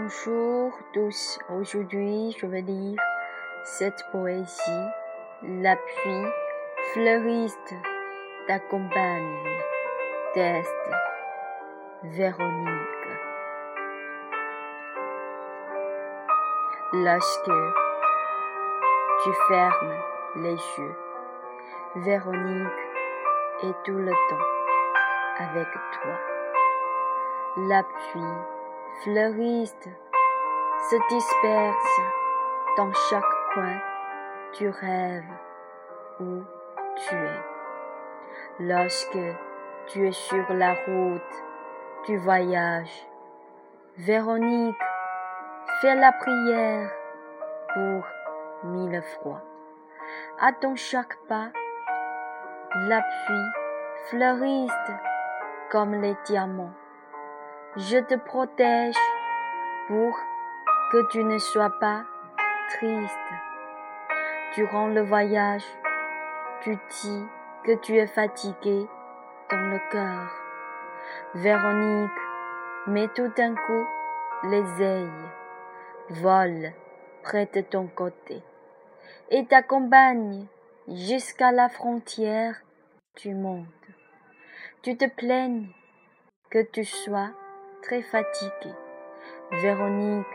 Bonjour tous, aujourd'hui je vais lire cette poésie. La pluie fleuriste t'accompagne, test Véronique. Lorsque tu fermes les yeux, Véronique est tout le temps avec toi. La pluie fleuriste se disperse dans chaque coin du rêve où tu es. Lorsque tu es sur la route du voyage, Véronique fait la prière pour mille froids. À ton chaque pas, la pluie fleuriste comme les diamants je te protège pour que tu ne sois pas triste. Durant le voyage, tu dis que tu es fatigué dans le cœur. Véronique met tout d'un coup les ailes, vole près de ton côté et t'accompagne jusqu'à la frontière du monde. Tu te plaignes que tu sois très fatiguée. Véronique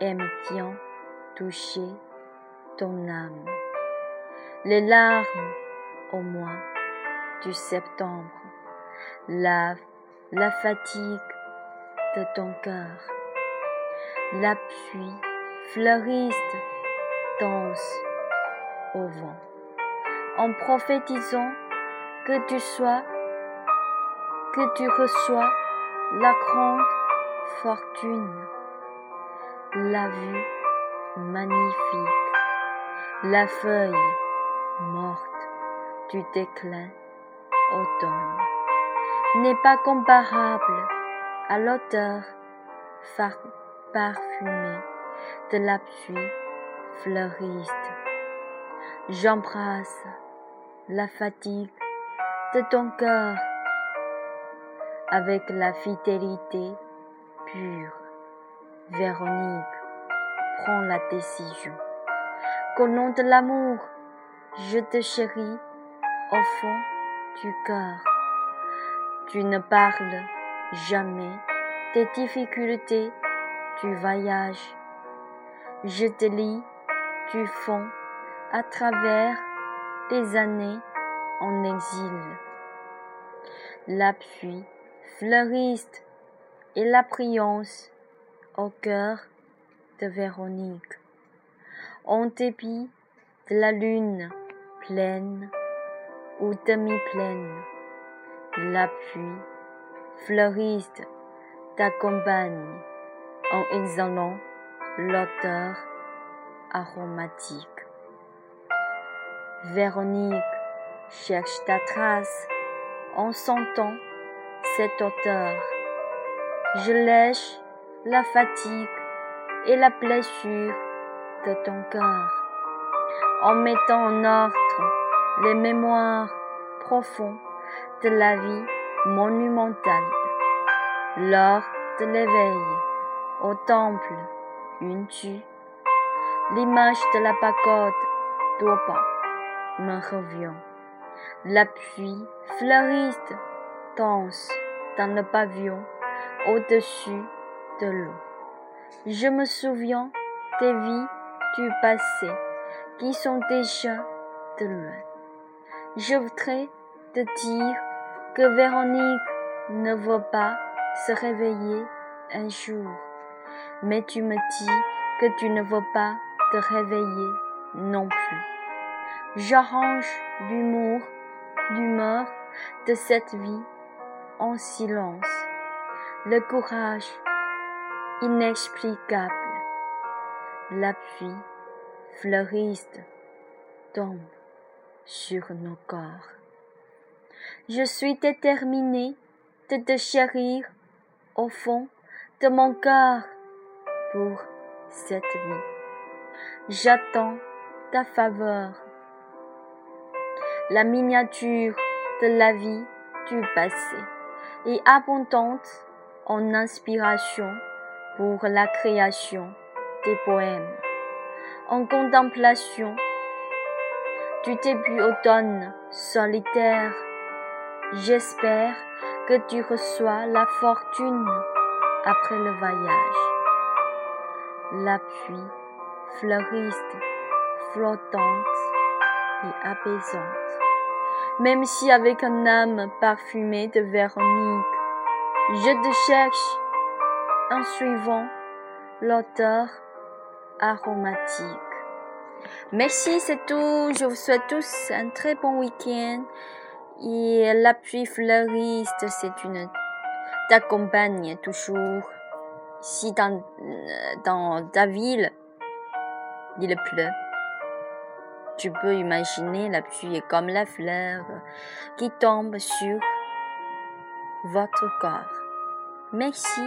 aime bien toucher ton âme. Les larmes au mois du septembre lavent la fatigue de ton cœur. La pluie fleuriste danse au vent en prophétisant que tu sois, que tu reçois la grande fortune, la vue magnifique, la feuille morte du déclin automne. N'est pas comparable à l'odeur parfumée de la pluie fleuriste. J'embrasse la fatigue de ton cœur avec la fidélité pure. Véronique prend la décision qu'au nom de l'amour, je te chéris au fond du cœur. Tu ne parles jamais des difficultés du voyage. Je te lis du fond à travers des années en exil. La pluie fleuriste et la priance au cœur de Véronique. En dépit de la lune pleine ou demi-pleine, la pluie fleuriste t'accompagne en exhalant l'odeur aromatique. Véronique cherche ta trace en sentant cette hauteur. Je lèche la fatigue et la blessure de ton cœur en mettant en ordre les mémoires profonds de la vie monumentale. Lors de l'éveil au temple une l'image de la pagode d'Opa me revient. La pluie fleuriste danse dans le pavillon au-dessus de l'eau. Je me souviens des vies du passé qui sont déjà de loin. Je voudrais te dire que Véronique ne veut pas se réveiller un jour, mais tu me dis que tu ne veux pas te réveiller non plus. J'arrange l'humour, l'humeur de cette vie en silence, le courage inexplicable, la pluie fleuriste tombe sur nos corps. Je suis déterminée de te chérir au fond de mon cœur pour cette vie. J'attends ta faveur, la miniature de la vie du passé et abondante en inspiration pour la création des poèmes en contemplation du début automne solitaire. J'espère que tu reçois la fortune après le voyage. La pluie fleuriste, flottante et apaisante. Même si avec un âme parfumée de Véronique, je te cherche en suivant l'auteur aromatique. Merci, c'est tout. Je vous souhaite tous un très bon week-end. Et la pluie fleuriste, c'est une t'accompagne toujours. Si dans, dans ta ville, il pleut, tu peux imaginer la pluie comme la fleur qui tombe sur votre corps. Merci.